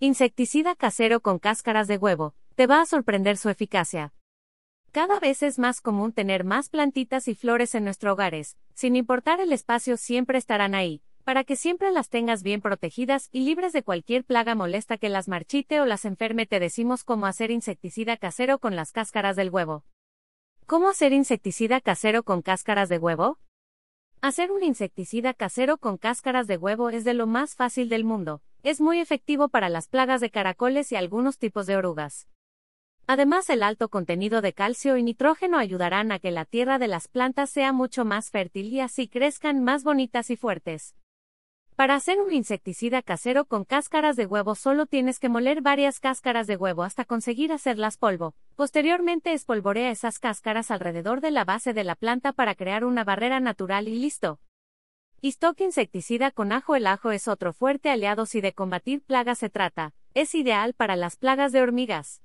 Insecticida casero con cáscaras de huevo. Te va a sorprender su eficacia. Cada vez es más común tener más plantitas y flores en nuestros hogares. Sin importar el espacio, siempre estarán ahí, para que siempre las tengas bien protegidas y libres de cualquier plaga molesta que las marchite o las enferme. Te decimos cómo hacer insecticida casero con las cáscaras del huevo. ¿Cómo hacer insecticida casero con cáscaras de huevo? Hacer un insecticida casero con cáscaras de huevo es de lo más fácil del mundo. Es muy efectivo para las plagas de caracoles y algunos tipos de orugas. Además, el alto contenido de calcio y nitrógeno ayudarán a que la tierra de las plantas sea mucho más fértil y así crezcan más bonitas y fuertes. Para hacer un insecticida casero con cáscaras de huevo solo tienes que moler varias cáscaras de huevo hasta conseguir hacerlas polvo. Posteriormente espolvorea esas cáscaras alrededor de la base de la planta para crear una barrera natural y listo. Stock insecticida con ajo. El ajo es otro fuerte aliado si de combatir plagas se trata. Es ideal para las plagas de hormigas.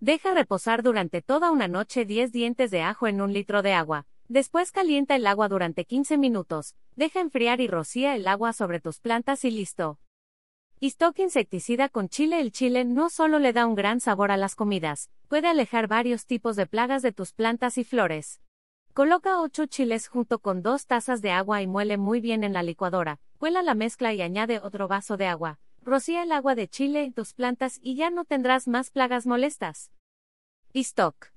Deja reposar durante toda una noche 10 dientes de ajo en un litro de agua. Después calienta el agua durante 15 minutos. Deja enfriar y rocía el agua sobre tus plantas y listo. Stock insecticida con chile. El chile no solo le da un gran sabor a las comidas, puede alejar varios tipos de plagas de tus plantas y flores. Coloca 8 chiles junto con 2 tazas de agua y muele muy bien en la licuadora. Cuela la mezcla y añade otro vaso de agua. Rocía el agua de chile tus plantas y ya no tendrás más plagas molestas. Stock.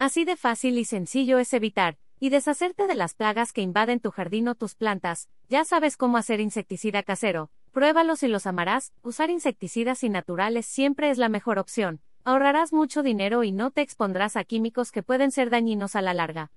Así de fácil y sencillo es evitar y deshacerte de las plagas que invaden tu jardín o tus plantas. Ya sabes cómo hacer insecticida casero. Pruébalos y los amarás. Usar insecticidas y naturales siempre es la mejor opción. Ahorrarás mucho dinero y no te expondrás a químicos que pueden ser dañinos a la larga.